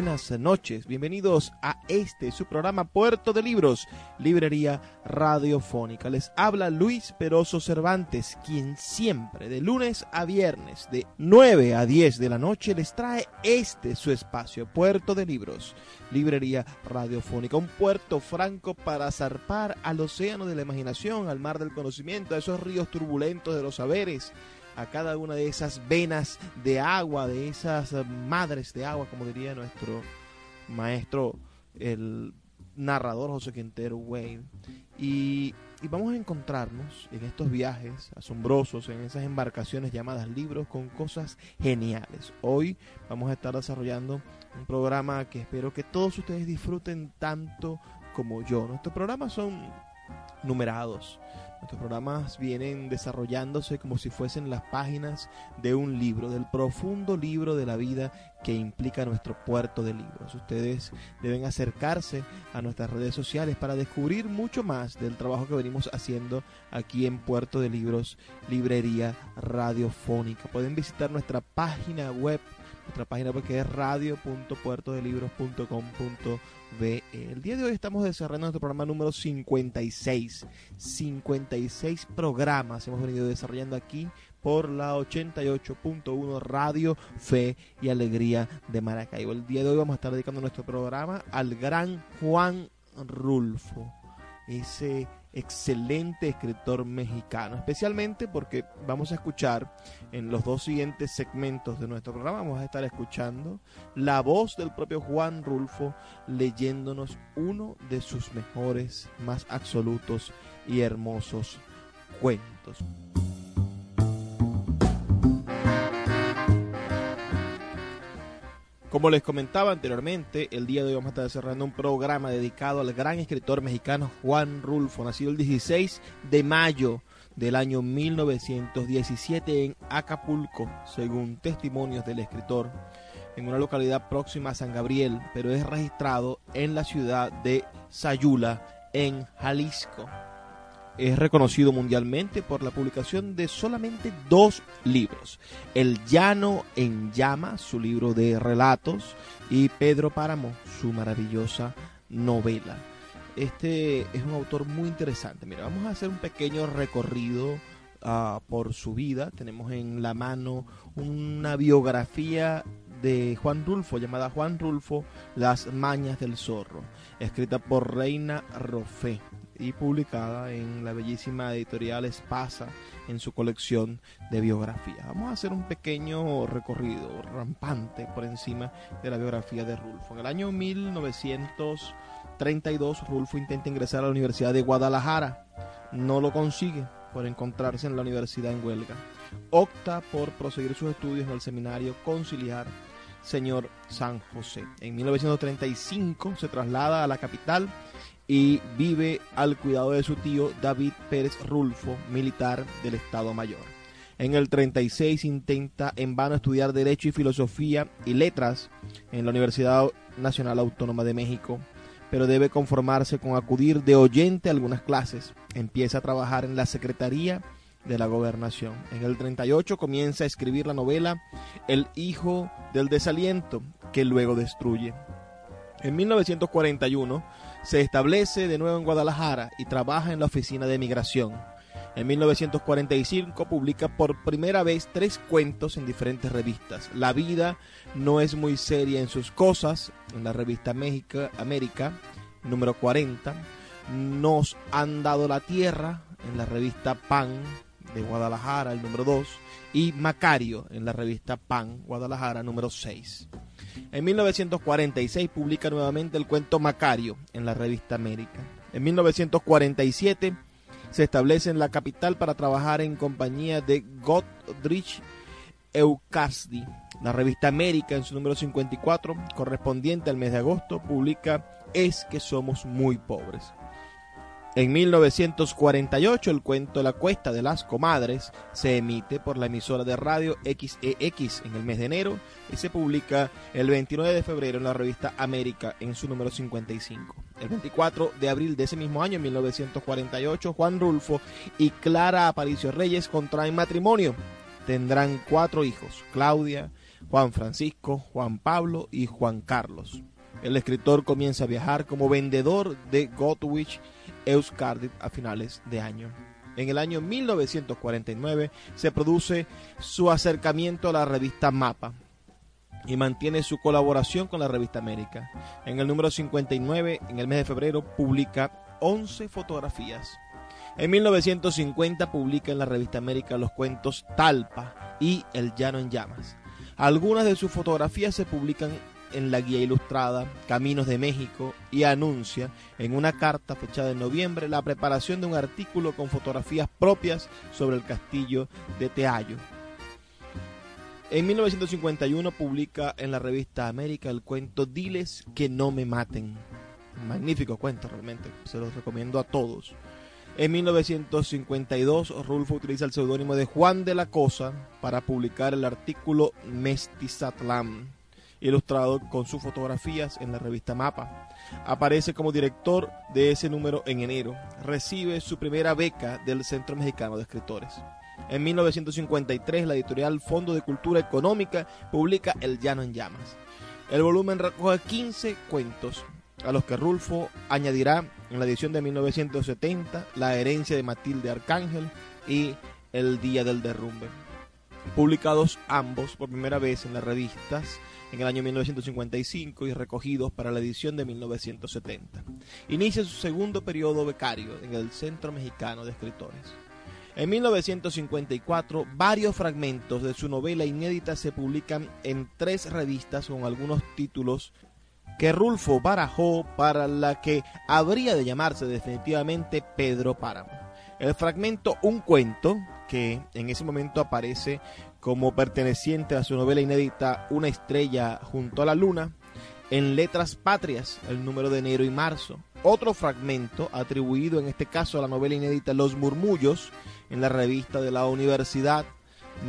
Buenas noches, bienvenidos a este su programa Puerto de Libros, Librería Radiofónica. Les habla Luis Peroso Cervantes, quien siempre de lunes a viernes de 9 a 10 de la noche les trae este su espacio, Puerto de Libros, Librería Radiofónica, un puerto franco para zarpar al océano de la imaginación, al mar del conocimiento, a esos ríos turbulentos de los saberes a cada una de esas venas de agua, de esas madres de agua, como diría nuestro maestro, el narrador José Quintero Wayne. Y, y, vamos a encontrarnos en estos viajes asombrosos, en esas embarcaciones llamadas libros, con cosas geniales. Hoy vamos a estar desarrollando un programa que espero que todos ustedes disfruten tanto como yo. Nuestros programas son numerados. Nuestros programas vienen desarrollándose como si fuesen las páginas de un libro, del profundo libro de la vida que implica nuestro puerto de libros. Ustedes deben acercarse a nuestras redes sociales para descubrir mucho más del trabajo que venimos haciendo aquí en Puerto de Libros, Librería Radiofónica. Pueden visitar nuestra página web, nuestra página web que es radio.puertodelibros.com.be. El día de hoy estamos desarrollando nuestro programa número 56. 56 programas hemos venido desarrollando aquí por la 88.1 Radio Fe y Alegría de Maracaibo. El día de hoy vamos a estar dedicando nuestro programa al gran Juan Rulfo, ese excelente escritor mexicano, especialmente porque vamos a escuchar en los dos siguientes segmentos de nuestro programa, vamos a estar escuchando la voz del propio Juan Rulfo leyéndonos uno de sus mejores, más absolutos y hermosos cuentos. Como les comentaba anteriormente, el día de hoy vamos a estar cerrando un programa dedicado al gran escritor mexicano Juan Rulfo, nacido el 16 de mayo del año 1917 en Acapulco, según testimonios del escritor, en una localidad próxima a San Gabriel, pero es registrado en la ciudad de Sayula, en Jalisco. Es reconocido mundialmente por la publicación de solamente dos libros. El Llano en Llama, su libro de relatos, y Pedro Páramo, su maravillosa novela. Este es un autor muy interesante. Mira, vamos a hacer un pequeño recorrido uh, por su vida. Tenemos en la mano una biografía de Juan Rulfo llamada Juan Rulfo, Las Mañas del Zorro, escrita por Reina Rofé y publicada en la bellísima editorial Espasa en su colección de biografías. Vamos a hacer un pequeño recorrido rampante por encima de la biografía de Rulfo. En el año 1932 Rulfo intenta ingresar a la Universidad de Guadalajara. No lo consigue por encontrarse en la universidad en huelga. Opta por proseguir sus estudios en el seminario conciliar Señor San José. En 1935 se traslada a la capital y vive al cuidado de su tío David Pérez Rulfo, militar del Estado Mayor. En el 36 intenta en vano estudiar Derecho y Filosofía y Letras en la Universidad Nacional Autónoma de México, pero debe conformarse con acudir de oyente a algunas clases. Empieza a trabajar en la Secretaría de la Gobernación. En el 38 comienza a escribir la novela El Hijo del Desaliento, que luego destruye. En 1941 se establece de nuevo en Guadalajara y trabaja en la oficina de migración. En 1945 publica por primera vez tres cuentos en diferentes revistas. La vida no es muy seria en sus cosas, en la revista México, América, número 40. Nos han dado la tierra, en la revista Pan, de Guadalajara, el número 2, y Macario en la revista Pan, Guadalajara, número 6. En 1946 publica nuevamente el cuento Macario en la revista América. En 1947 se establece en la capital para trabajar en compañía de Gottfried Eucarsdi. La revista América, en su número 54, correspondiente al mes de agosto, publica Es que somos muy pobres. En 1948 el cuento La Cuesta de las Comadres se emite por la emisora de radio XEX e en el mes de enero y se publica el 29 de febrero en la revista América en su número 55. El 24 de abril de ese mismo año, en 1948, Juan Rulfo y Clara Aparicio Reyes contraen matrimonio. Tendrán cuatro hijos, Claudia, Juan Francisco, Juan Pablo y Juan Carlos. El escritor comienza a viajar como vendedor de Gottwich Euskadi a finales de año. En el año 1949 se produce su acercamiento a la revista Mapa y mantiene su colaboración con la revista América. En el número 59, en el mes de febrero, publica 11 fotografías. En 1950 publica en la revista América los cuentos Talpa y El Llano en Llamas. Algunas de sus fotografías se publican en la guía ilustrada Caminos de México y anuncia en una carta fechada en noviembre la preparación de un artículo con fotografías propias sobre el castillo de Teayo. En 1951 publica en la revista América el cuento Diles que no me maten. magnífico cuento realmente, se los recomiendo a todos. En 1952 Rulfo utiliza el seudónimo de Juan de la Cosa para publicar el artículo Mestizatlán ilustrado con sus fotografías en la revista Mapa. Aparece como director de ese número en enero. Recibe su primera beca del Centro Mexicano de Escritores. En 1953, la editorial Fondo de Cultura Económica publica El Llano en Llamas. El volumen recoge 15 cuentos, a los que Rulfo añadirá en la edición de 1970 La herencia de Matilde Arcángel y El Día del Derrumbe. Publicados ambos por primera vez en las revistas en el año 1955 y recogidos para la edición de 1970. Inicia su segundo periodo becario en el Centro Mexicano de Escritores. En 1954, varios fragmentos de su novela inédita se publican en tres revistas con algunos títulos que Rulfo barajó para la que habría de llamarse definitivamente Pedro Páramo. El fragmento Un cuento, que en ese momento aparece como perteneciente a su novela inédita Una estrella junto a la luna, en Letras Patrias, el número de enero y marzo. Otro fragmento atribuido en este caso a la novela inédita Los Murmullos, en la revista de la Universidad,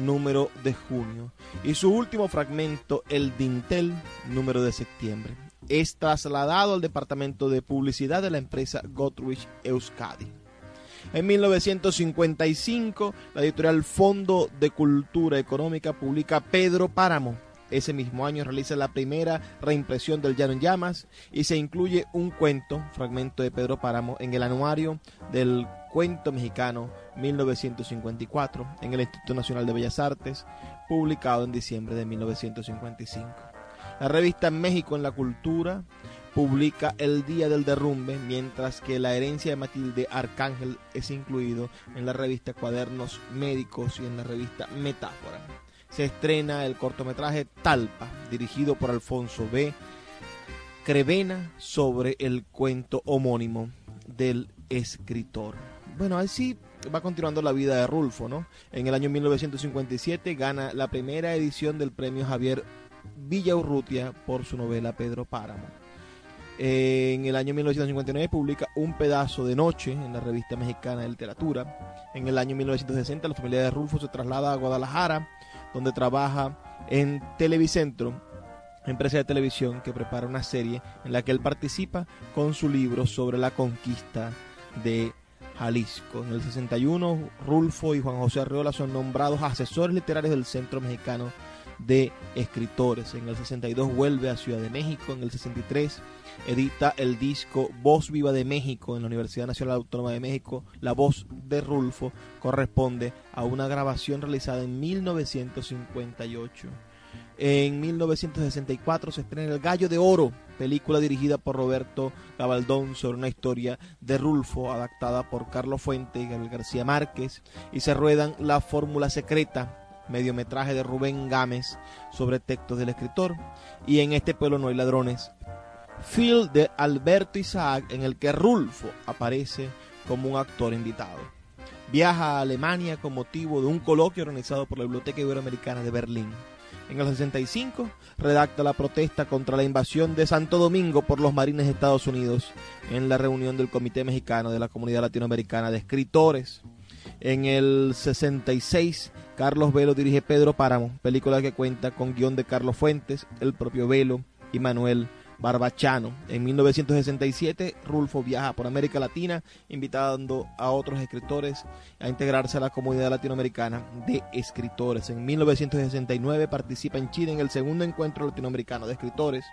número de junio. Y su último fragmento, El Dintel, número de septiembre. Es trasladado al departamento de publicidad de la empresa Gottwich Euskadi. En 1955, la editorial Fondo de Cultura Económica publica Pedro Páramo. Ese mismo año realiza la primera reimpresión del Llano en Llamas y se incluye un cuento, fragmento de Pedro Páramo, en el anuario del Cuento Mexicano 1954 en el Instituto Nacional de Bellas Artes, publicado en diciembre de 1955. La revista México en la Cultura publica El Día del Derrumbe, mientras que La herencia de Matilde Arcángel es incluido en la revista Cuadernos Médicos y en la revista Metáfora. Se estrena el cortometraje Talpa, dirigido por Alfonso B. Crevena, sobre el cuento homónimo del escritor. Bueno, así va continuando la vida de Rulfo, ¿no? En el año 1957 gana la primera edición del premio Javier Villaurrutia por su novela Pedro Páramo en el año 1959 publica Un pedazo de noche en la revista mexicana de literatura. En el año 1960 la familia de Rulfo se traslada a Guadalajara, donde trabaja en Televicentro, empresa de televisión que prepara una serie en la que él participa con su libro sobre la conquista de Jalisco. En el 61, Rulfo y Juan José Arreola son nombrados asesores literarios del Centro Mexicano de Escritores. En el 62 vuelve a Ciudad de México. En el 63 edita el disco Voz Viva de México en la Universidad Nacional Autónoma de México. La voz de Rulfo corresponde a una grabación realizada en 1958. En 1964 se estrena El Gallo de Oro, película dirigida por Roberto Gabaldón sobre una historia de Rulfo, adaptada por Carlos Fuente y Gabriel García Márquez, y se ruedan La Fórmula Secreta, mediometraje de Rubén Gámez sobre textos del escritor, y En este pueblo no hay ladrones, film de Alberto Isaac en el que Rulfo aparece como un actor invitado. Viaja a Alemania con motivo de un coloquio organizado por la Biblioteca Iberoamericana de Berlín. En el 65 redacta la protesta contra la invasión de Santo Domingo por los marines de Estados Unidos en la reunión del Comité Mexicano de la Comunidad Latinoamericana de Escritores. En el 66, Carlos Velo dirige Pedro Páramo, película que cuenta con guion de Carlos Fuentes, el propio Velo y Manuel Barbachano. En 1967, Rulfo viaja por América Latina, invitando a otros escritores a integrarse a la comunidad latinoamericana de escritores. En 1969 participa en Chile en el segundo encuentro latinoamericano de escritores.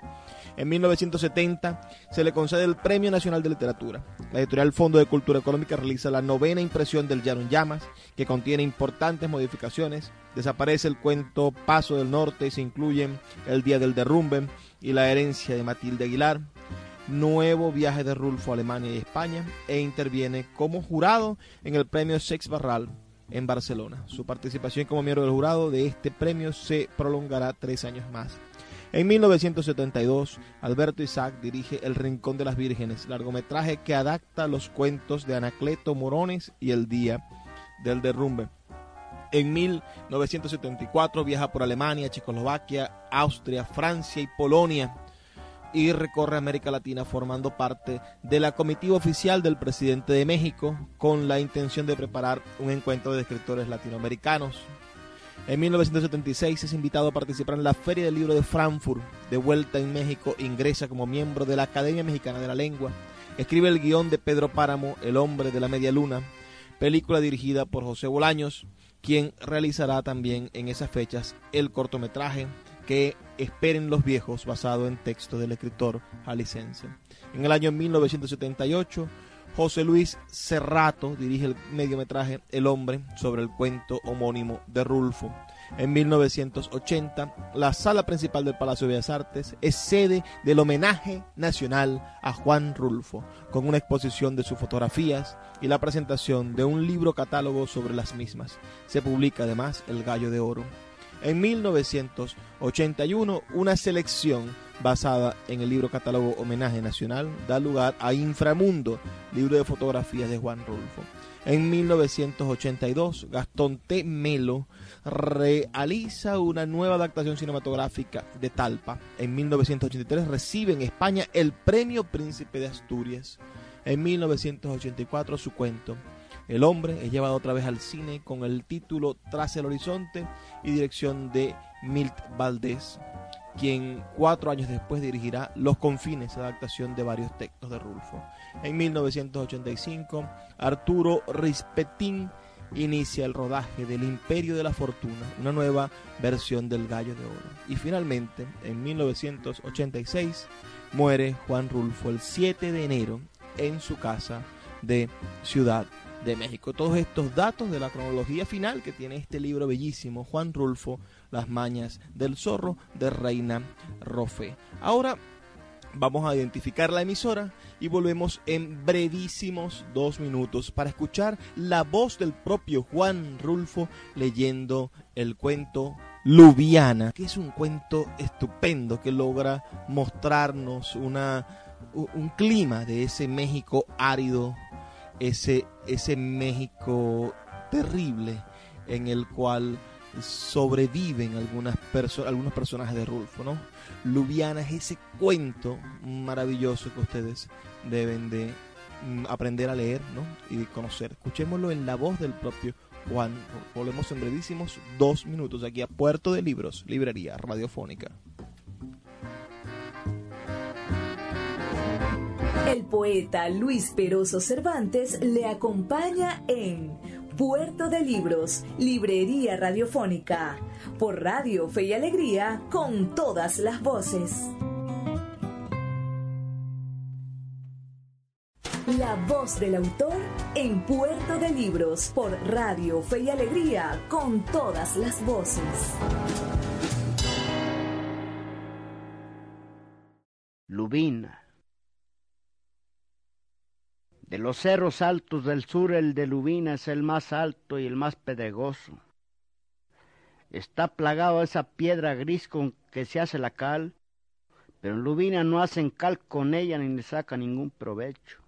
En 1970 se le concede el Premio Nacional de Literatura. La editorial Fondo de Cultura Económica realiza la novena impresión del Llano Llamas, que contiene importantes modificaciones. Desaparece el cuento Paso del Norte y se incluyen El Día del Derrumbe y la herencia de Matilde Aguilar, nuevo viaje de Rulfo a Alemania y España e interviene como jurado en el premio Sex Barral en Barcelona. Su participación como miembro del jurado de este premio se prolongará tres años más. En 1972, Alberto Isaac dirige El Rincón de las Vírgenes, largometraje que adapta los cuentos de Anacleto Morones y El Día del Derrumbe. En 1974 viaja por Alemania, Checoslovaquia, Austria, Francia y Polonia y recorre América Latina formando parte de la comitiva oficial del presidente de México con la intención de preparar un encuentro de escritores latinoamericanos. En 1976 es invitado a participar en la Feria del Libro de Frankfurt. De vuelta en México, ingresa como miembro de la Academia Mexicana de la Lengua. Escribe el guion de Pedro Páramo, El hombre de la media luna, película dirigida por José Bolaños quien realizará también en esas fechas el cortometraje que esperen los viejos basado en texto del escritor jalicense. En el año 1978, José Luis Cerrato dirige el mediometraje El hombre sobre el cuento homónimo de Rulfo. En 1980, la sala principal del Palacio de Bellas Artes es sede del homenaje nacional a Juan Rulfo, con una exposición de sus fotografías y la presentación de un libro catálogo sobre las mismas. Se publica además El Gallo de Oro. En 1981, una selección basada en el libro catálogo Homenaje Nacional da lugar a Inframundo, libro de fotografías de Juan Rulfo. En 1982, Gastón T. Melo realiza una nueva adaptación cinematográfica de Talpa. En 1983 recibe en España el Premio Príncipe de Asturias. En 1984 su cuento El hombre es llevado otra vez al cine con el título Tras el horizonte y dirección de Milt Valdés, quien cuatro años después dirigirá Los confines, adaptación de varios textos de Rulfo. En 1985 Arturo Rispetín inicia el rodaje del Imperio de la Fortuna, una nueva versión del Gallo de Oro. Y finalmente, en 1986, muere Juan Rulfo el 7 de enero en su casa de Ciudad de México. Todos estos datos de la cronología final que tiene este libro bellísimo, Juan Rulfo, Las Mañas del Zorro, de Reina Rofe. Ahora vamos a identificar la emisora y volvemos en brevísimos dos minutos para escuchar la voz del propio Juan Rulfo leyendo el cuento Lubiana, que es un cuento estupendo que logra mostrarnos una, un clima de ese México árido, ese, ese México terrible en el cual sobreviven algunas algunos personajes de Rulfo, ¿no? Lubiana es ese cuento maravilloso que ustedes deben de mm, aprender a leer ¿no? y conocer. Escuchémoslo en la voz del propio Juan. Volvemos en brevísimos dos minutos aquí a Puerto de Libros, Librería Radiofónica. El poeta Luis Peroso Cervantes le acompaña en Puerto de Libros, Librería Radiofónica, por Radio Fe y Alegría, con todas las voces. La voz del autor en Puerto de Libros, por Radio Fe y Alegría, con todas las voces. Lubina de los cerros altos del sur, el de Lubina es el más alto y el más pedregoso. Está plagado esa piedra gris con que se hace la cal, pero en Lubina no hacen cal con ella ni le saca ningún provecho.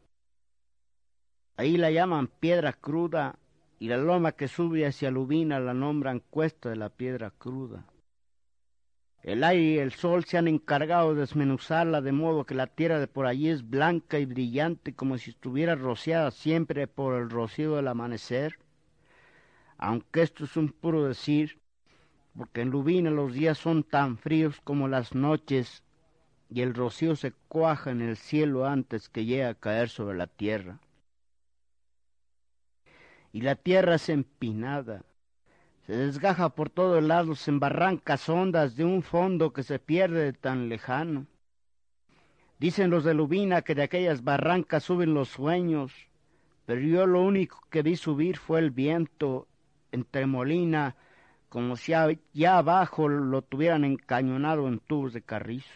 Ahí la llaman piedra cruda y la loma que sube hacia Lubina la nombran cuesta de la piedra cruda. El aire y el sol se han encargado de desmenuzarla de modo que la tierra de por allí es blanca y brillante como si estuviera rociada siempre por el rocío del amanecer. Aunque esto es un puro decir, porque en Lubina los días son tan fríos como las noches y el rocío se cuaja en el cielo antes que llegue a caer sobre la tierra y la tierra es empinada. Se desgaja por todos lados en barrancas hondas de un fondo que se pierde de tan lejano. Dicen los de Lubina que de aquellas barrancas suben los sueños, pero yo lo único que vi subir fue el viento entre molina, como si ya abajo lo tuvieran encañonado en tubos de carrizo.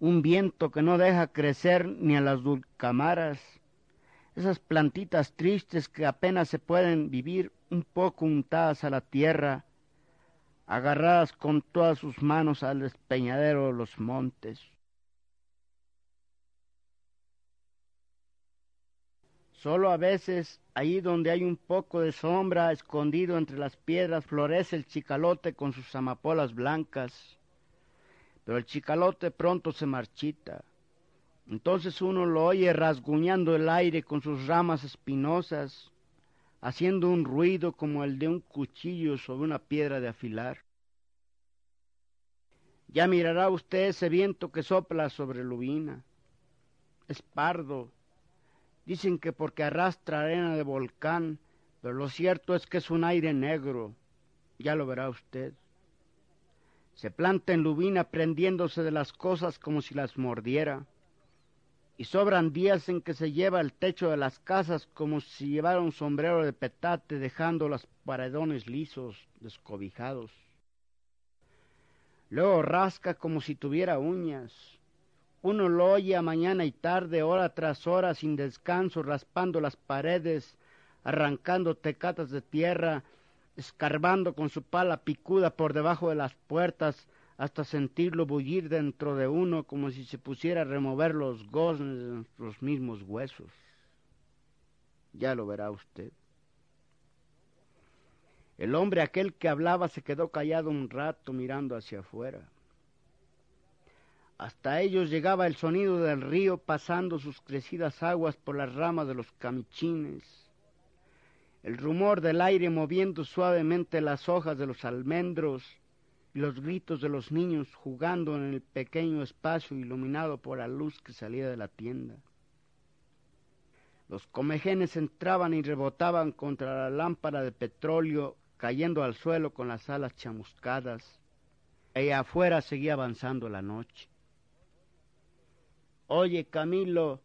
Un viento que no deja crecer ni a las dulcamaras, esas plantitas tristes que apenas se pueden vivir un poco untadas a la tierra, agarradas con todas sus manos al despeñadero de los montes. Solo a veces, ahí donde hay un poco de sombra escondido entre las piedras, florece el chicalote con sus amapolas blancas, pero el chicalote pronto se marchita. Entonces uno lo oye rasguñando el aire con sus ramas espinosas, haciendo un ruido como el de un cuchillo sobre una piedra de afilar. Ya mirará usted ese viento que sopla sobre Lubina. Es pardo. Dicen que porque arrastra arena de volcán, pero lo cierto es que es un aire negro. Ya lo verá usted. Se planta en Lubina prendiéndose de las cosas como si las mordiera y sobran días en que se lleva el techo de las casas como si llevara un sombrero de petate dejando los paredones lisos, descobijados. Luego rasca como si tuviera uñas. Uno lo oye a mañana y tarde, hora tras hora, sin descanso, raspando las paredes, arrancando tecatas de tierra, escarbando con su pala picuda por debajo de las puertas, hasta sentirlo bullir dentro de uno como si se pusiera a remover los goznes de nuestros mismos huesos. Ya lo verá usted. El hombre aquel que hablaba se quedó callado un rato mirando hacia afuera. Hasta ellos llegaba el sonido del río pasando sus crecidas aguas por las ramas de los camichines, el rumor del aire moviendo suavemente las hojas de los almendros, los gritos de los niños jugando en el pequeño espacio iluminado por la luz que salía de la tienda. Los comejenes entraban y rebotaban contra la lámpara de petróleo, cayendo al suelo con las alas chamuscadas. Y afuera seguía avanzando la noche. Oye, Camilo,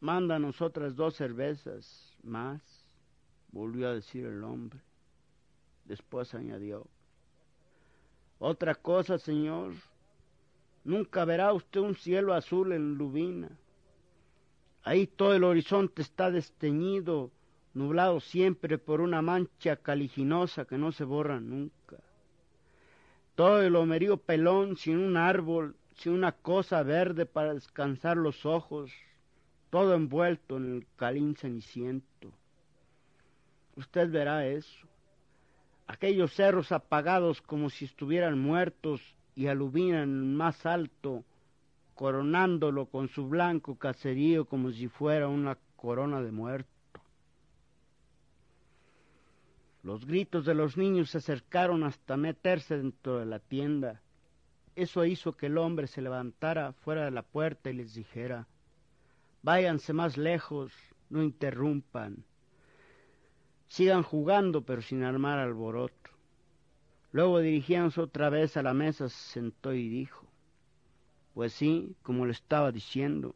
mándanos otras dos cervezas más, volvió a decir el hombre. Después añadió, otra cosa, señor, nunca verá usted un cielo azul en Lubina. Ahí todo el horizonte está desteñido, nublado siempre por una mancha caliginosa que no se borra nunca. Todo el homerío pelón sin un árbol, sin una cosa verde para descansar los ojos, todo envuelto en el calín ceniciento. Usted verá eso aquellos cerros apagados como si estuvieran muertos y aluminan más alto, coronándolo con su blanco caserío como si fuera una corona de muerto. Los gritos de los niños se acercaron hasta meterse dentro de la tienda. Eso hizo que el hombre se levantara fuera de la puerta y les dijera, váyanse más lejos, no interrumpan. Sigan jugando, pero sin armar alboroto. Luego dirigiéndose otra vez a la mesa, se sentó y dijo, pues sí, como le estaba diciendo,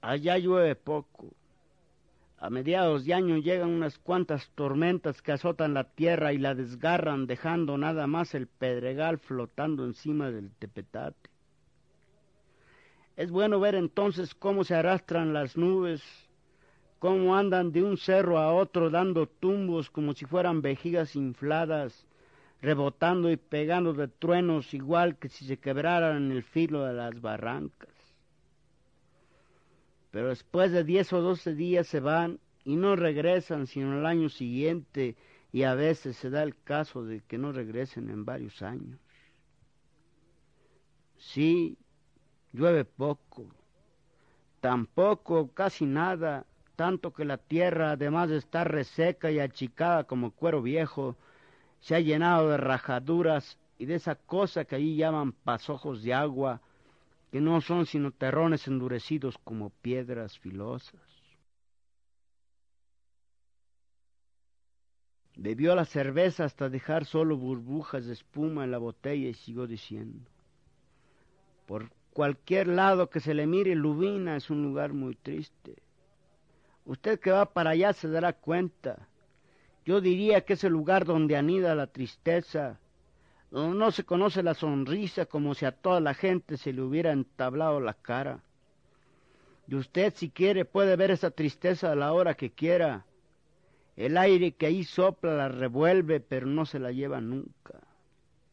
allá llueve poco. A mediados de año llegan unas cuantas tormentas que azotan la tierra y la desgarran, dejando nada más el pedregal flotando encima del tepetate. Es bueno ver entonces cómo se arrastran las nubes, cómo andan de un cerro a otro dando tumbos como si fueran vejigas infladas, rebotando y pegando de truenos igual que si se quebraran en el filo de las barrancas. Pero después de diez o doce días se van y no regresan sino el año siguiente y a veces se da el caso de que no regresen en varios años. Sí, llueve poco, tampoco casi nada, tanto que la tierra, además de estar reseca y achicada como cuero viejo, se ha llenado de rajaduras y de esa cosa que allí llaman pasojos de agua, que no son sino terrones endurecidos como piedras filosas. Bebió la cerveza hasta dejar solo burbujas de espuma en la botella y siguió diciendo, por cualquier lado que se le mire, Lubina es un lugar muy triste. Usted que va para allá se dará cuenta. Yo diría que es el lugar donde anida la tristeza, donde no se conoce la sonrisa como si a toda la gente se le hubiera entablado la cara. Y usted si quiere puede ver esa tristeza a la hora que quiera. El aire que ahí sopla la revuelve, pero no se la lleva nunca.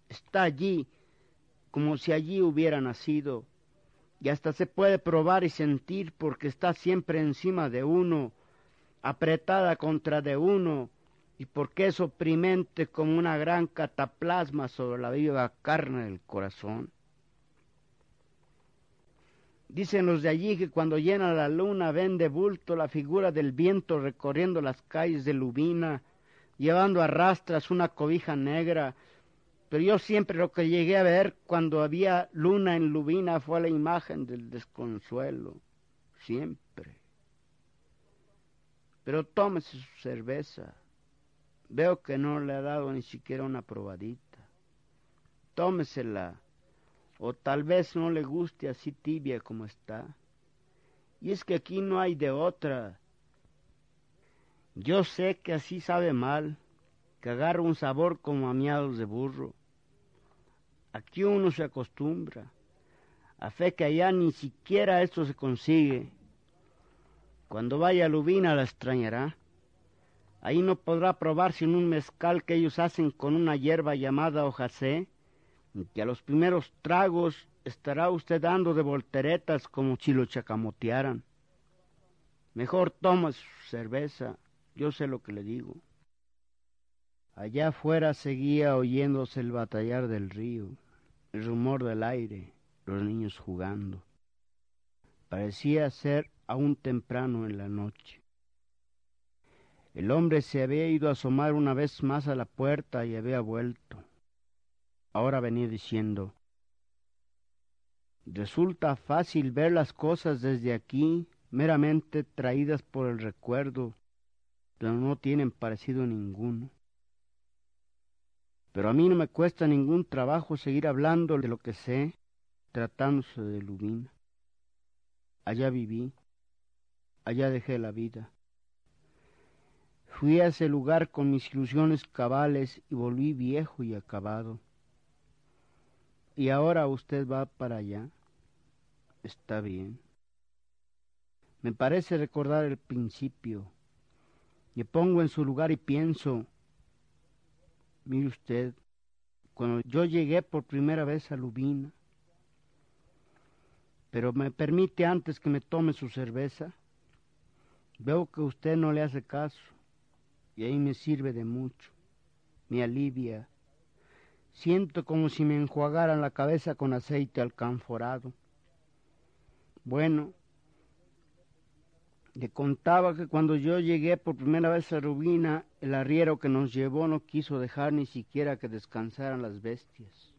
Está allí, como si allí hubiera nacido, y hasta se puede probar y sentir porque está siempre encima de uno, apretada contra de uno, y porque es oprimente como una gran cataplasma sobre la viva carne del corazón. Dicen los de allí que cuando llena la luna ven de bulto la figura del viento recorriendo las calles de Lubina, llevando a rastras una cobija negra, pero yo siempre lo que llegué a ver cuando había luna en Lubina fue la imagen del desconsuelo, siempre. Pero tómese su cerveza. Veo que no le ha dado ni siquiera una probadita. Tómesela, o tal vez no le guste así tibia como está. Y es que aquí no hay de otra. Yo sé que así sabe mal, que agarra un sabor como a miados de burro. Aquí uno se acostumbra. A fe que allá ni siquiera esto se consigue. Cuando vaya a Lubina la extrañará. Ahí no podrá probar sin un mezcal que ellos hacen con una hierba llamada hojacé, que a los primeros tragos estará usted dando de volteretas como si lo chacamotearan. Mejor toma su cerveza, yo sé lo que le digo. Allá afuera seguía oyéndose el batallar del río, el rumor del aire, los niños jugando. Parecía ser aún temprano en la noche. El hombre se había ido a asomar una vez más a la puerta y había vuelto. Ahora venía diciendo, resulta fácil ver las cosas desde aquí, meramente traídas por el recuerdo, pero no tienen parecido ninguno. Pero a mí no me cuesta ningún trabajo seguir hablando de lo que sé, tratándose de Lubina. Allá viví, allá dejé la vida. Fui a ese lugar con mis ilusiones cabales y volví viejo y acabado. Y ahora usted va para allá. Está bien. Me parece recordar el principio. Me pongo en su lugar y pienso, Mire usted, cuando yo llegué por primera vez a Lubina, pero me permite antes que me tome su cerveza, veo que usted no le hace caso y ahí me sirve de mucho, me alivia. Siento como si me enjuagaran la cabeza con aceite alcanforado. Bueno, le contaba que cuando yo llegué por primera vez a Rubina, el arriero que nos llevó no quiso dejar ni siquiera que descansaran las bestias.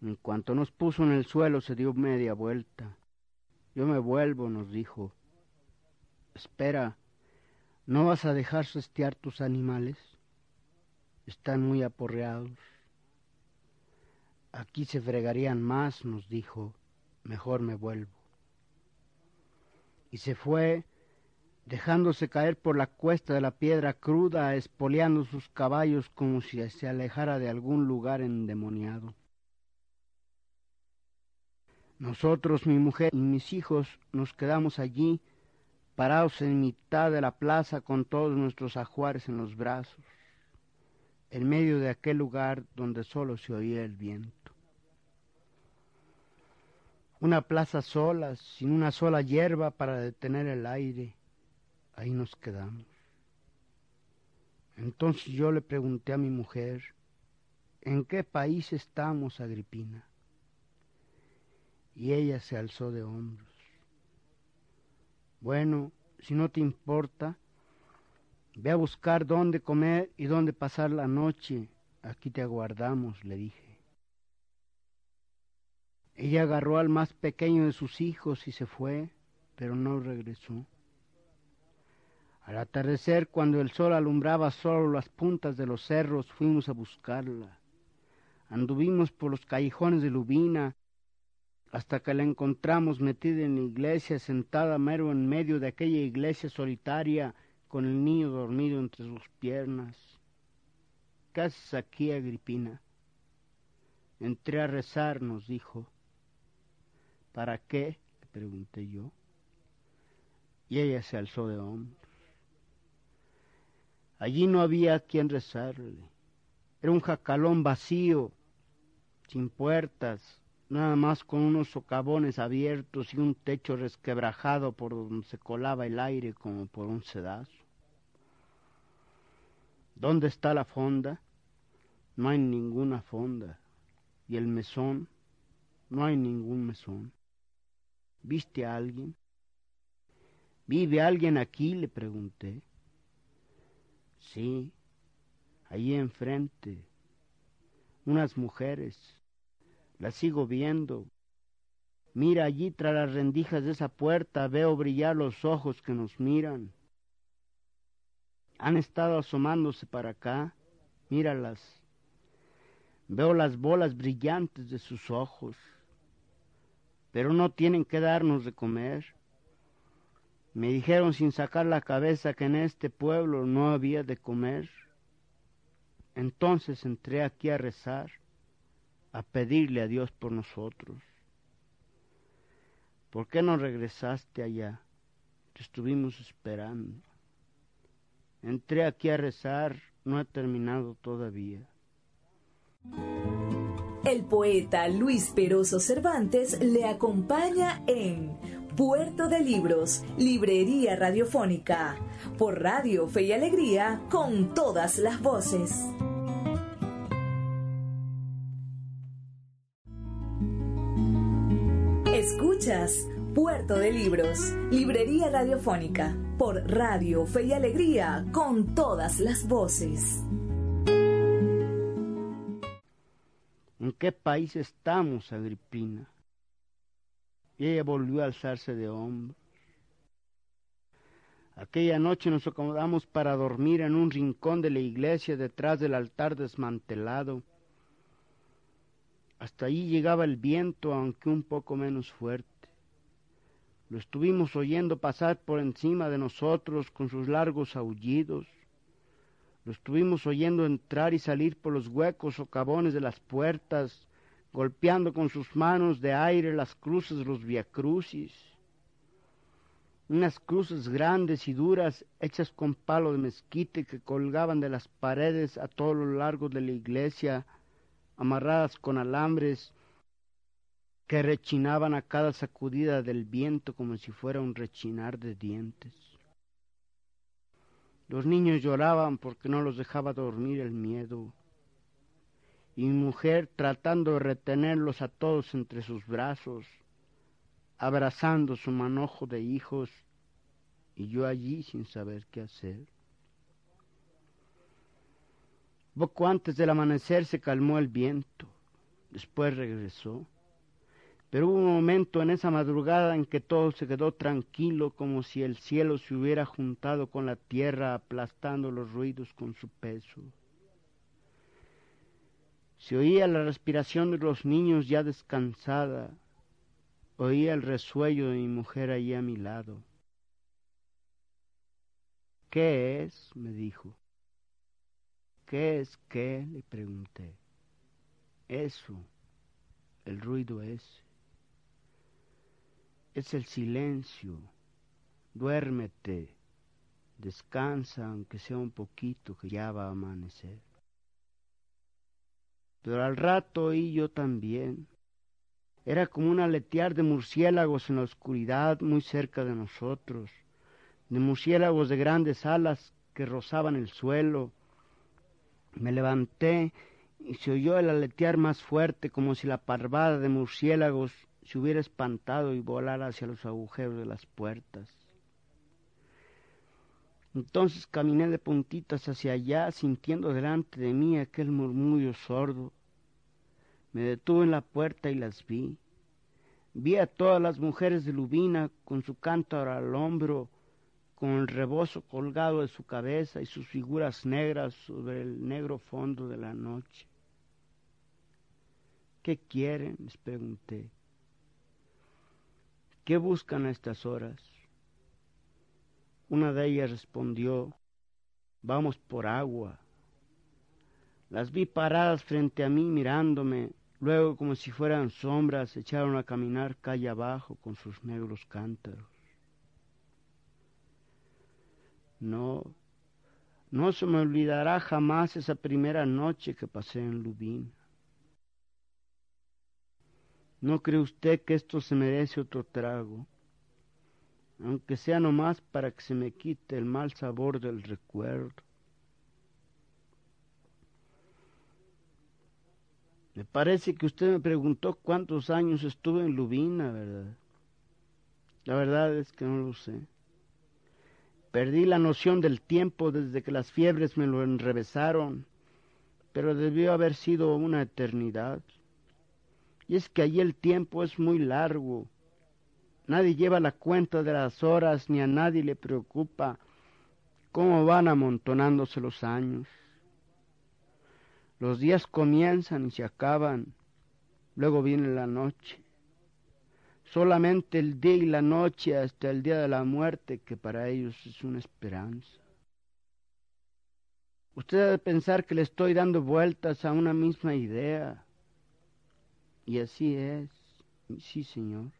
En cuanto nos puso en el suelo se dio media vuelta. Yo me vuelvo, nos dijo. Espera, ¿no vas a dejar sestear tus animales? Están muy aporreados. Aquí se fregarían más, nos dijo. Mejor me vuelvo y se fue, dejándose caer por la cuesta de la piedra cruda, espoleando sus caballos como si se alejara de algún lugar endemoniado. Nosotros, mi mujer y mis hijos, nos quedamos allí, parados en mitad de la plaza con todos nuestros ajuares en los brazos, en medio de aquel lugar donde solo se oía el viento. Una plaza sola, sin una sola hierba para detener el aire, ahí nos quedamos. Entonces yo le pregunté a mi mujer, ¿en qué país estamos, Agripina? Y ella se alzó de hombros. Bueno, si no te importa, ve a buscar dónde comer y dónde pasar la noche. Aquí te aguardamos, le dije. Ella agarró al más pequeño de sus hijos y se fue, pero no regresó. Al atardecer, cuando el sol alumbraba solo las puntas de los cerros, fuimos a buscarla. Anduvimos por los callejones de Lubina hasta que la encontramos metida en la iglesia, sentada mero en medio de aquella iglesia solitaria, con el niño dormido entre sus piernas. ¿Qué haces aquí, Agripina? Entré a rezar, nos dijo. ¿Para qué? le pregunté yo. Y ella se alzó de hombros. Allí no había quien rezarle. Era un jacalón vacío, sin puertas, nada más con unos socavones abiertos y un techo resquebrajado por donde se colaba el aire como por un sedazo. ¿Dónde está la fonda? No hay ninguna fonda. ¿Y el mesón? No hay ningún mesón. ¿Viste a alguien? ¿Vive alguien aquí? le pregunté. Sí, allí enfrente, unas mujeres. Las sigo viendo. Mira allí tras las rendijas de esa puerta, veo brillar los ojos que nos miran. Han estado asomándose para acá, míralas. Veo las bolas brillantes de sus ojos, pero no tienen que darnos de comer. Me dijeron sin sacar la cabeza que en este pueblo no había de comer. Entonces entré aquí a rezar, a pedirle a Dios por nosotros. ¿Por qué no regresaste allá? Te estuvimos esperando. Entré aquí a rezar, no he terminado todavía. El poeta Luis Peroso Cervantes le acompaña en Puerto de Libros, Librería Radiofónica, por Radio Fe y Alegría, con todas las voces. Escuchas Puerto de Libros, Librería Radiofónica, por Radio Fe y Alegría, con todas las voces. ¿En qué país estamos, Agripina? Y ella volvió a alzarse de hombros. Aquella noche nos acomodamos para dormir en un rincón de la iglesia detrás del altar desmantelado. Hasta allí llegaba el viento, aunque un poco menos fuerte. Lo estuvimos oyendo pasar por encima de nosotros con sus largos aullidos. Lo estuvimos oyendo entrar y salir por los huecos o cabones de las puertas, golpeando con sus manos de aire las cruces los viacrucis, unas cruces grandes y duras hechas con palo de mezquite que colgaban de las paredes a todo lo largo de la iglesia, amarradas con alambres que rechinaban a cada sacudida del viento como si fuera un rechinar de dientes. Los niños lloraban porque no los dejaba dormir el miedo y mujer tratando de retenerlos a todos entre sus brazos, abrazando su manojo de hijos, y yo allí sin saber qué hacer. Poco antes del amanecer se calmó el viento, después regresó, pero hubo un momento en esa madrugada en que todo se quedó tranquilo como si el cielo se hubiera juntado con la tierra aplastando los ruidos con su peso. Se oía la respiración de los niños ya descansada. Oía el resuello de mi mujer allí a mi lado. ¿Qué es? me dijo. ¿Qué es qué? le pregunté. Eso, el ruido ese. es el silencio. Duérmete, descansa aunque sea un poquito que ya va a amanecer. Pero al rato oí yo también. Era como un aletear de murciélagos en la oscuridad muy cerca de nosotros, de murciélagos de grandes alas que rozaban el suelo. Me levanté y se oyó el aletear más fuerte como si la parvada de murciélagos se hubiera espantado y volara hacia los agujeros de las puertas. Entonces caminé de puntitas hacia allá, sintiendo delante de mí aquel murmullo sordo. Me detuve en la puerta y las vi. Vi a todas las mujeres de Lubina con su cántaro al hombro, con el rebozo colgado de su cabeza y sus figuras negras sobre el negro fondo de la noche. ¿Qué quieren? les pregunté. ¿Qué buscan a estas horas? Una de ellas respondió, vamos por agua. Las vi paradas frente a mí mirándome, luego como si fueran sombras echaron a caminar calle abajo con sus negros cántaros. No, no se me olvidará jamás esa primera noche que pasé en Lubín. ¿No cree usted que esto se merece otro trago? Aunque sea nomás para que se me quite el mal sabor del recuerdo. Me parece que usted me preguntó cuántos años estuve en Lubina, ¿verdad? La verdad es que no lo sé. Perdí la noción del tiempo desde que las fiebres me lo enrevesaron, pero debió haber sido una eternidad. Y es que allí el tiempo es muy largo. Nadie lleva la cuenta de las horas ni a nadie le preocupa cómo van amontonándose los años. Los días comienzan y se acaban, luego viene la noche. Solamente el día y la noche hasta el día de la muerte, que para ellos es una esperanza. Usted debe pensar que le estoy dando vueltas a una misma idea. Y así es, sí señor.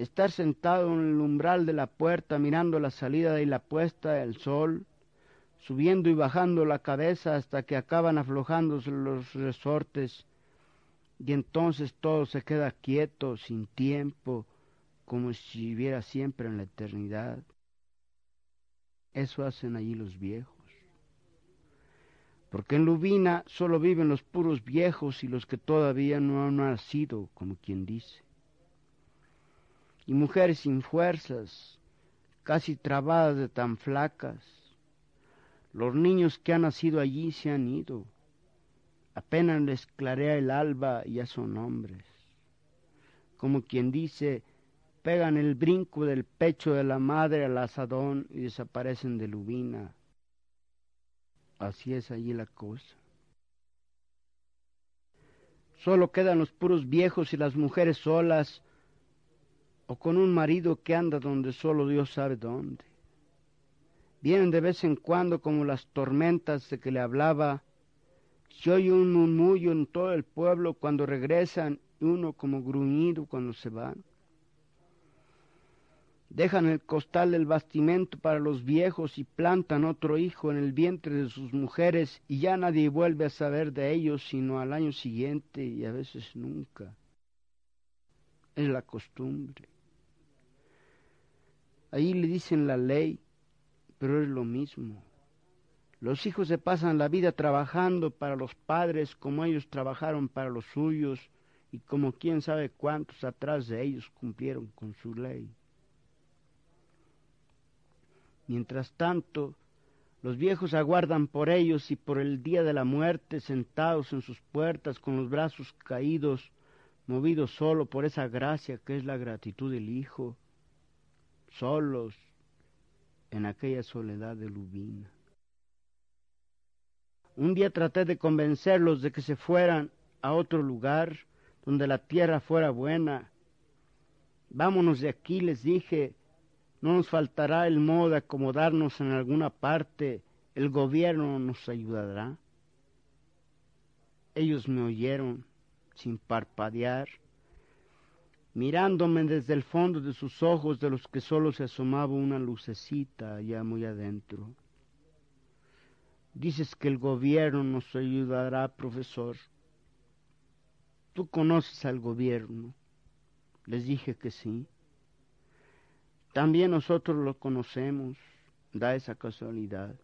Estar sentado en el umbral de la puerta mirando la salida y la puesta del sol, subiendo y bajando la cabeza hasta que acaban aflojándose los resortes, y entonces todo se queda quieto, sin tiempo, como si viviera siempre en la eternidad. Eso hacen allí los viejos porque en Lubina solo viven los puros viejos y los que todavía no han nacido, como quien dice. Y mujeres sin fuerzas, casi trabadas de tan flacas. Los niños que han nacido allí se han ido. Apenas les clarea el alba y ya son hombres. Como quien dice, pegan el brinco del pecho de la madre al asadón y desaparecen de Lubina Así es allí la cosa. Solo quedan los puros viejos y las mujeres solas o con un marido que anda donde solo Dios sabe dónde. Vienen de vez en cuando como las tormentas de que le hablaba. Se oye un murmullo en todo el pueblo cuando regresan y uno como gruñido cuando se van. Dejan el costal del bastimento para los viejos y plantan otro hijo en el vientre de sus mujeres y ya nadie vuelve a saber de ellos sino al año siguiente y a veces nunca. Es la costumbre. Ahí le dicen la ley, pero es lo mismo. Los hijos se pasan la vida trabajando para los padres como ellos trabajaron para los suyos y como quién sabe cuántos atrás de ellos cumplieron con su ley. Mientras tanto, los viejos aguardan por ellos y por el día de la muerte sentados en sus puertas con los brazos caídos, movidos solo por esa gracia que es la gratitud del Hijo, solos en aquella soledad de Lubina. Un día traté de convencerlos de que se fueran a otro lugar donde la tierra fuera buena. Vámonos de aquí, les dije, no nos faltará el modo de acomodarnos en alguna parte, el gobierno nos ayudará. Ellos me oyeron sin parpadear mirándome desde el fondo de sus ojos de los que solo se asomaba una lucecita allá muy adentro. Dices que el gobierno nos ayudará, profesor. Tú conoces al gobierno. Les dije que sí. También nosotros lo conocemos, da esa casualidad.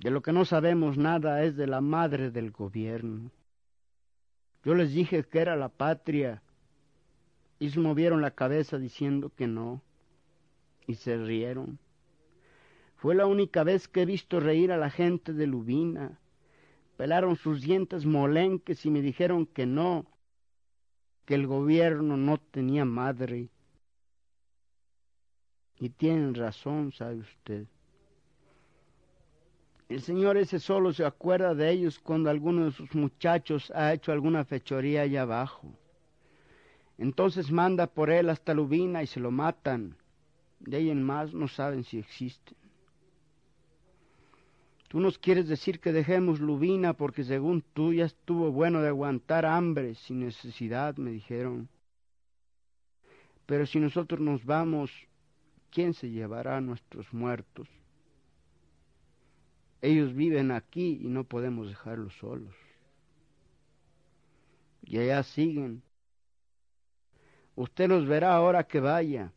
De lo que no sabemos nada es de la madre del gobierno. Yo les dije que era la patria y movieron la cabeza diciendo que no y se rieron. Fue la única vez que he visto reír a la gente de Lubina. Pelaron sus dientes molenques y me dijeron que no, que el gobierno no tenía madre. Y tienen razón, sabe usted. El señor ese solo se acuerda de ellos cuando alguno de sus muchachos ha hecho alguna fechoría allá abajo. Entonces manda por él hasta Lubina y se lo matan. De ahí en más no saben si existen. Tú nos quieres decir que dejemos Lubina porque según tú ya estuvo bueno de aguantar hambre sin necesidad, me dijeron. Pero si nosotros nos vamos, ¿quién se llevará a nuestros muertos? Ellos viven aquí y no podemos dejarlos solos. Y allá siguen. Usted los verá ahora que vaya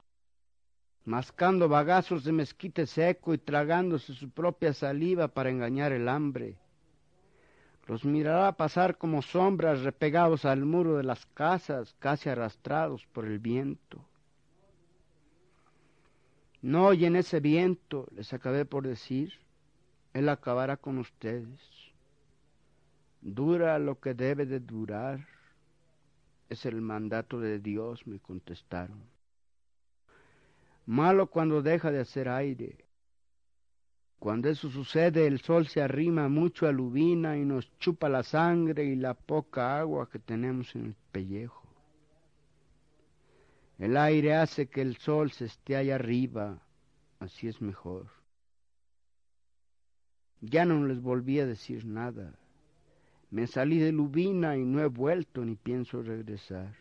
mascando bagazos de mezquite seco y tragándose su propia saliva para engañar el hambre. Los mirará pasar como sombras repegados al muro de las casas, casi arrastrados por el viento. No oyen ese viento, les acabé por decir, él acabará con ustedes. Dura lo que debe de durar, es el mandato de Dios, me contestaron. Malo cuando deja de hacer aire. Cuando eso sucede, el sol se arrima mucho a Lubina y nos chupa la sangre y la poca agua que tenemos en el pellejo. El aire hace que el sol se esté allá arriba, así es mejor. Ya no les volví a decir nada. Me salí de Lubina y no he vuelto ni pienso regresar.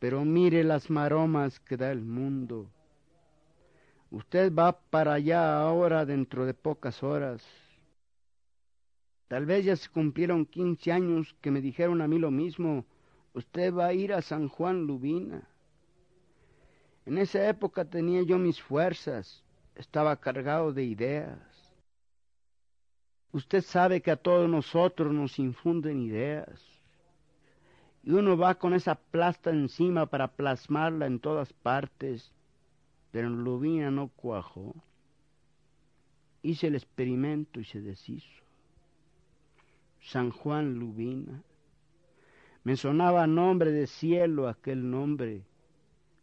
Pero mire las maromas que da el mundo. Usted va para allá ahora dentro de pocas horas. Tal vez ya se cumplieron quince años que me dijeron a mí lo mismo. Usted va a ir a San Juan Lubina. En esa época tenía yo mis fuerzas, estaba cargado de ideas. Usted sabe que a todos nosotros nos infunden ideas y uno va con esa plasta encima para plasmarla en todas partes, pero Lubina no cuajó. Hice el experimento y se deshizo. San Juan Lubina. Me sonaba nombre de cielo aquel nombre,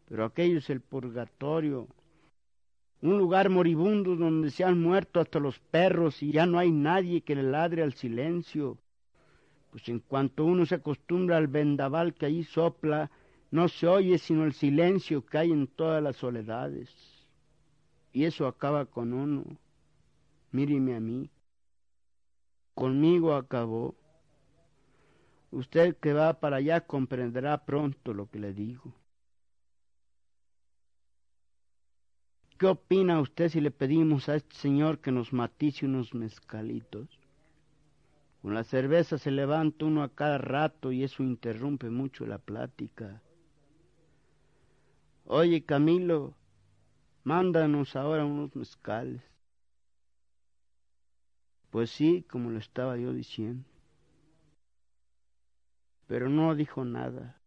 pero aquello es el purgatorio, un lugar moribundo donde se han muerto hasta los perros y ya no hay nadie que le ladre al silencio pues en cuanto uno se acostumbra al vendaval que allí sopla, no se oye sino el silencio que hay en todas las soledades. Y eso acaba con uno. Míreme a mí. Conmigo acabó. Usted que va para allá comprenderá pronto lo que le digo. ¿Qué opina usted si le pedimos a este señor que nos matice unos mezcalitos? Con la cerveza se levanta uno a cada rato y eso interrumpe mucho la plática. Oye, Camilo, mándanos ahora unos mezcales. Pues sí, como lo estaba yo diciendo. Pero no dijo nada.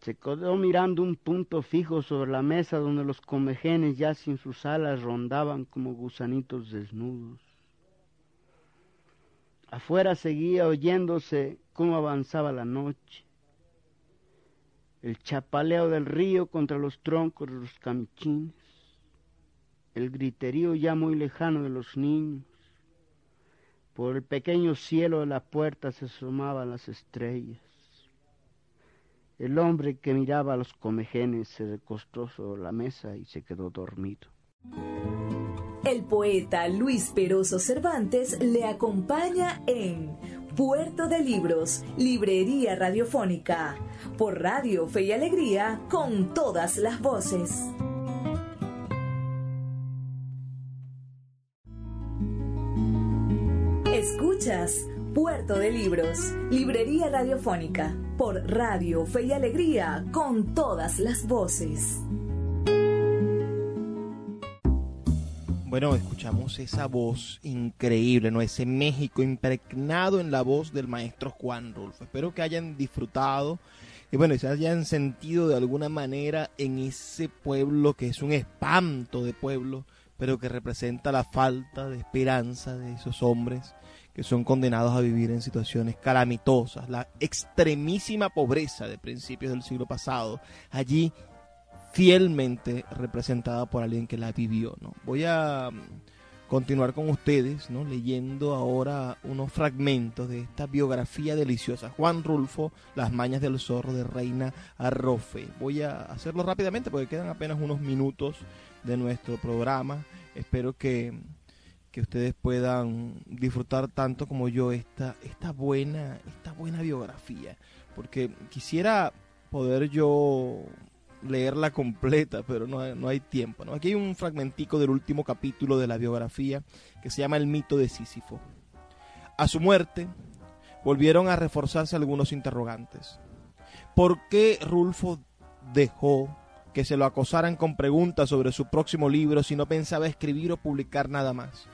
Se quedó mirando un punto fijo sobre la mesa donde los comejenes ya sin sus alas rondaban como gusanitos desnudos. Afuera seguía oyéndose cómo avanzaba la noche, el chapaleo del río contra los troncos de los camichines, el griterío ya muy lejano de los niños. Por el pequeño cielo de la puerta se asomaban las estrellas. El hombre que miraba a los comejenes se recostó sobre la mesa y se quedó dormido. El poeta Luis Peroso Cervantes le acompaña en Puerto de Libros, Librería Radiofónica, por Radio Fe y Alegría, con todas las voces. Escuchas Puerto de Libros, Librería Radiofónica, por Radio Fe y Alegría, con todas las voces. Bueno, escuchamos esa voz increíble, ¿no? Ese México impregnado en la voz del maestro Juan Rulfo. Espero que hayan disfrutado y bueno, se hayan sentido de alguna manera en ese pueblo que es un espanto de pueblo, pero que representa la falta de esperanza de esos hombres que son condenados a vivir en situaciones calamitosas, la extremísima pobreza de principios del siglo pasado. Allí fielmente representada por alguien que la vivió. ¿no? Voy a mm, continuar con ustedes, ¿no? leyendo ahora unos fragmentos de esta biografía deliciosa. Juan Rulfo, Las Mañas del Zorro de Reina Arrofe. Voy a hacerlo rápidamente porque quedan apenas unos minutos de nuestro programa. Espero que, que ustedes puedan disfrutar tanto como yo esta, esta, buena, esta buena biografía. Porque quisiera poder yo leerla completa, pero no, no hay tiempo. ¿no? Aquí hay un fragmentico del último capítulo de la biografía que se llama El mito de Sísifo. A su muerte volvieron a reforzarse algunos interrogantes. ¿Por qué Rulfo dejó que se lo acosaran con preguntas sobre su próximo libro si no pensaba escribir o publicar nada más?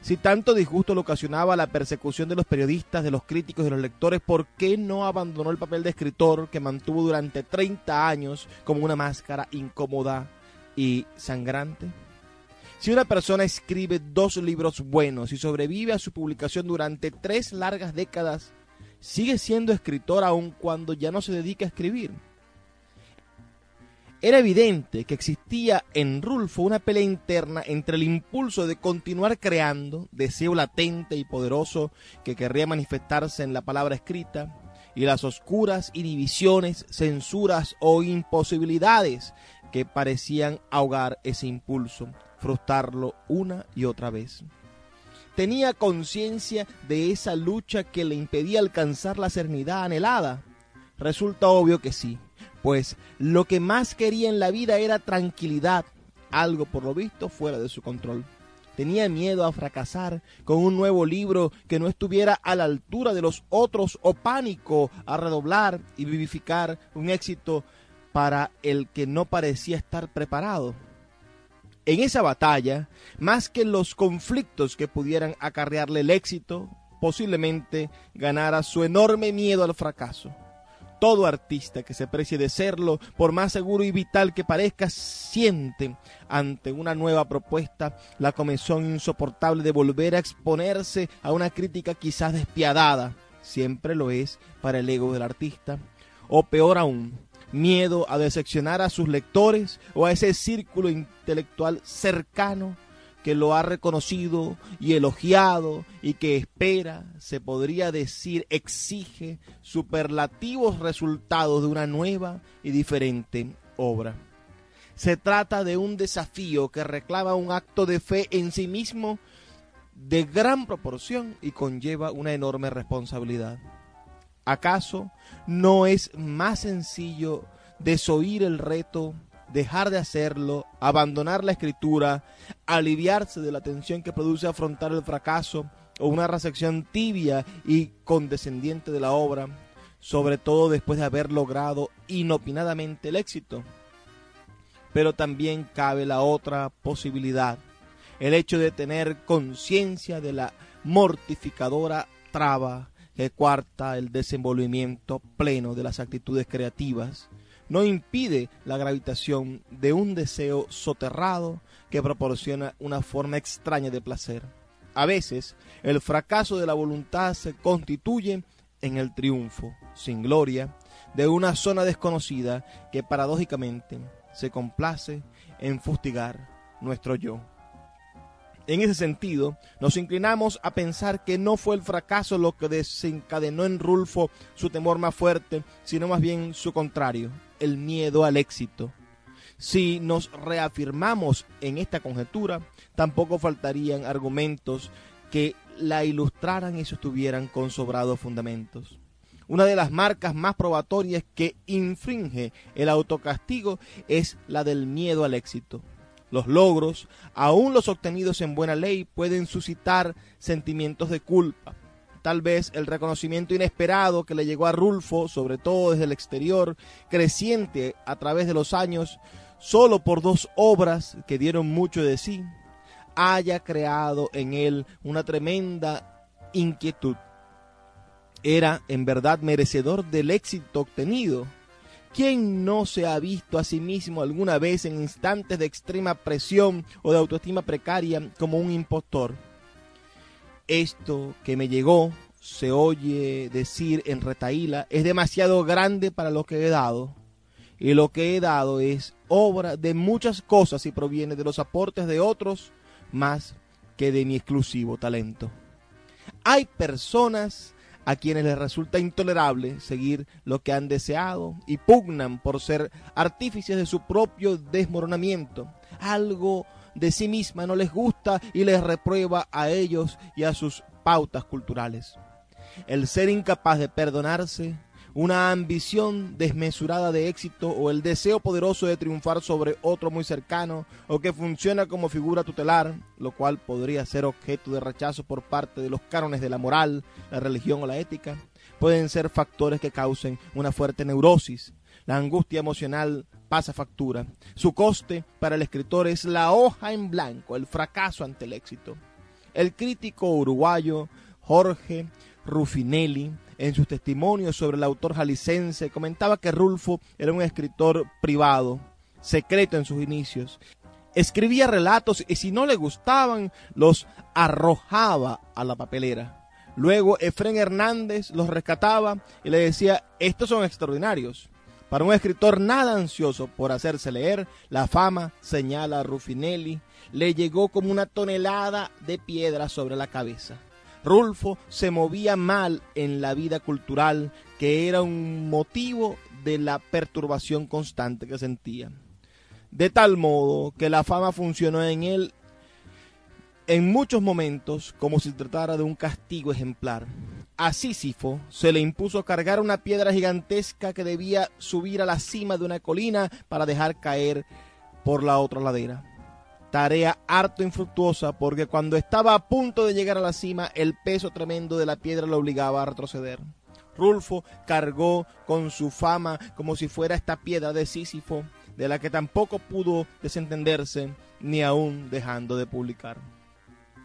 Si tanto disgusto le ocasionaba la persecución de los periodistas, de los críticos de los lectores, ¿por qué no abandonó el papel de escritor que mantuvo durante 30 años como una máscara incómoda y sangrante? Si una persona escribe dos libros buenos y sobrevive a su publicación durante tres largas décadas, sigue siendo escritor aun cuando ya no se dedica a escribir. Era evidente que existía en Rulfo una pelea interna entre el impulso de continuar creando, deseo latente y poderoso que querría manifestarse en la palabra escrita, y las oscuras inhibiciones, censuras o imposibilidades que parecían ahogar ese impulso, frustrarlo una y otra vez. Tenía conciencia de esa lucha que le impedía alcanzar la serenidad anhelada. Resulta obvio que sí pues lo que más quería en la vida era tranquilidad, algo por lo visto fuera de su control. Tenía miedo a fracasar con un nuevo libro que no estuviera a la altura de los otros o pánico a redoblar y vivificar un éxito para el que no parecía estar preparado. En esa batalla, más que los conflictos que pudieran acarrearle el éxito, posiblemente ganara su enorme miedo al fracaso. Todo artista que se precie de serlo, por más seguro y vital que parezca, siente ante una nueva propuesta la comezón insoportable de volver a exponerse a una crítica quizás despiadada. Siempre lo es para el ego del artista. O peor aún, miedo a decepcionar a sus lectores o a ese círculo intelectual cercano que lo ha reconocido y elogiado y que espera, se podría decir, exige superlativos resultados de una nueva y diferente obra. Se trata de un desafío que reclama un acto de fe en sí mismo de gran proporción y conlleva una enorme responsabilidad. ¿Acaso no es más sencillo desoír el reto dejar de hacerlo, abandonar la escritura, aliviarse de la tensión que produce afrontar el fracaso o una recepción tibia y condescendiente de la obra, sobre todo después de haber logrado inopinadamente el éxito. Pero también cabe la otra posibilidad, el hecho de tener conciencia de la mortificadora traba que cuarta el desenvolvimiento pleno de las actitudes creativas no impide la gravitación de un deseo soterrado que proporciona una forma extraña de placer. A veces, el fracaso de la voluntad se constituye en el triunfo, sin gloria, de una zona desconocida que paradójicamente se complace en fustigar nuestro yo. En ese sentido, nos inclinamos a pensar que no fue el fracaso lo que desencadenó en Rulfo su temor más fuerte, sino más bien su contrario, el miedo al éxito. Si nos reafirmamos en esta conjetura, tampoco faltarían argumentos que la ilustraran y sostuvieran con sobrados fundamentos. Una de las marcas más probatorias que infringe el autocastigo es la del miedo al éxito. Los logros, aun los obtenidos en buena ley, pueden suscitar sentimientos de culpa. Tal vez el reconocimiento inesperado que le llegó a Rulfo, sobre todo desde el exterior, creciente a través de los años, solo por dos obras que dieron mucho de sí, haya creado en él una tremenda inquietud. Era en verdad merecedor del éxito obtenido. ¿Quién no se ha visto a sí mismo alguna vez en instantes de extrema presión o de autoestima precaria como un impostor? Esto que me llegó, se oye decir en retaíla, es demasiado grande para lo que he dado. Y lo que he dado es obra de muchas cosas y proviene de los aportes de otros más que de mi exclusivo talento. Hay personas a quienes les resulta intolerable seguir lo que han deseado y pugnan por ser artífices de su propio desmoronamiento. Algo de sí misma no les gusta y les reprueba a ellos y a sus pautas culturales. El ser incapaz de perdonarse una ambición desmesurada de éxito o el deseo poderoso de triunfar sobre otro muy cercano o que funciona como figura tutelar, lo cual podría ser objeto de rechazo por parte de los cánones de la moral, la religión o la ética, pueden ser factores que causen una fuerte neurosis. La angustia emocional pasa factura. Su coste para el escritor es la hoja en blanco, el fracaso ante el éxito. El crítico uruguayo Jorge Rufinelli en sus testimonios sobre el autor jalicense, comentaba que Rulfo era un escritor privado, secreto en sus inicios. Escribía relatos y si no le gustaban, los arrojaba a la papelera. Luego Efren Hernández los rescataba y le decía, estos son extraordinarios. Para un escritor nada ansioso por hacerse leer, la fama, señala Rufinelli, le llegó como una tonelada de piedra sobre la cabeza. Rulfo se movía mal en la vida cultural, que era un motivo de la perturbación constante que sentía. De tal modo que la fama funcionó en él en muchos momentos como si tratara de un castigo ejemplar. A Sísifo se le impuso cargar una piedra gigantesca que debía subir a la cima de una colina para dejar caer por la otra ladera tarea harto infructuosa porque cuando estaba a punto de llegar a la cima el peso tremendo de la piedra lo obligaba a retroceder. Rulfo cargó con su fama como si fuera esta piedra de Sísifo, de la que tampoco pudo desentenderse ni aún dejando de publicar.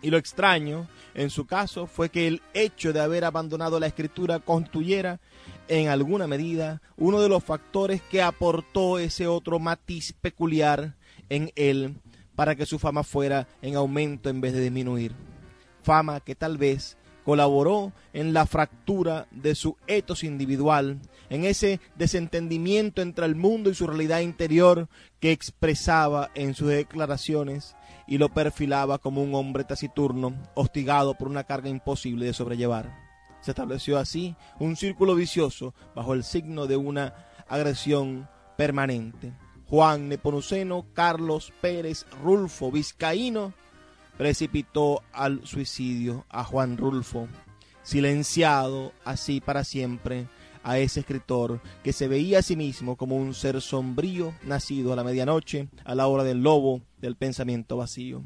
Y lo extraño, en su caso, fue que el hecho de haber abandonado la escritura constituyera, en alguna medida, uno de los factores que aportó ese otro matiz peculiar en él para que su fama fuera en aumento en vez de disminuir. Fama que tal vez colaboró en la fractura de su etos individual, en ese desentendimiento entre el mundo y su realidad interior que expresaba en sus declaraciones y lo perfilaba como un hombre taciturno, hostigado por una carga imposible de sobrellevar. Se estableció así un círculo vicioso bajo el signo de una agresión permanente. Juan Nepomuceno Carlos Pérez Rulfo Vizcaíno precipitó al suicidio a Juan Rulfo, silenciado así para siempre a ese escritor que se veía a sí mismo como un ser sombrío nacido a la medianoche, a la hora del lobo del pensamiento vacío.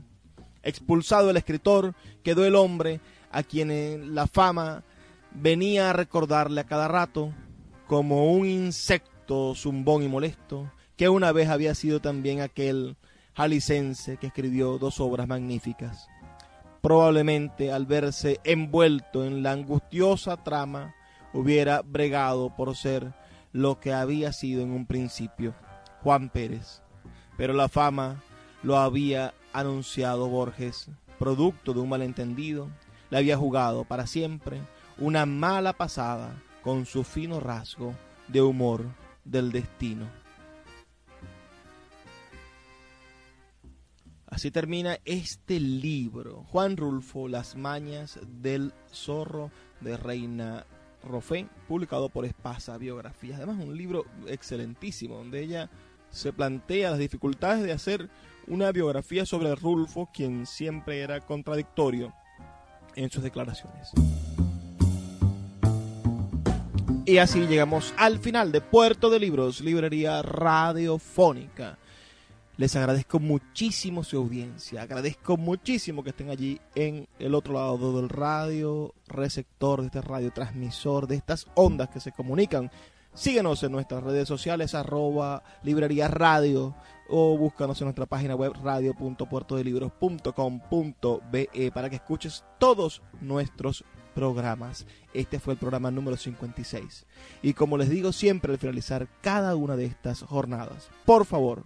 Expulsado el escritor, quedó el hombre a quien la fama venía a recordarle a cada rato como un insecto zumbón y molesto, que una vez había sido también aquel jalicense que escribió dos obras magníficas. Probablemente al verse envuelto en la angustiosa trama hubiera bregado por ser lo que había sido en un principio, Juan Pérez. Pero la fama lo había anunciado Borges, producto de un malentendido, le había jugado para siempre una mala pasada con su fino rasgo de humor del destino. Así termina este libro. Juan Rulfo, Las Mañas del Zorro de Reina Rofé, publicado por Espasa Biografías. Además, un libro excelentísimo, donde ella se plantea las dificultades de hacer una biografía sobre Rulfo, quien siempre era contradictorio en sus declaraciones. Y así llegamos al final de Puerto de Libros, librería radiofónica. Les agradezco muchísimo su audiencia, agradezco muchísimo que estén allí en el otro lado del radio receptor, de este radio transmisor, de estas ondas que se comunican. Síguenos en nuestras redes sociales, arroba librería radio, o búscanos en nuestra página web radio.puertodelibros.com.be para que escuches todos nuestros programas. Este fue el programa número 56. Y como les digo siempre al finalizar cada una de estas jornadas, por favor,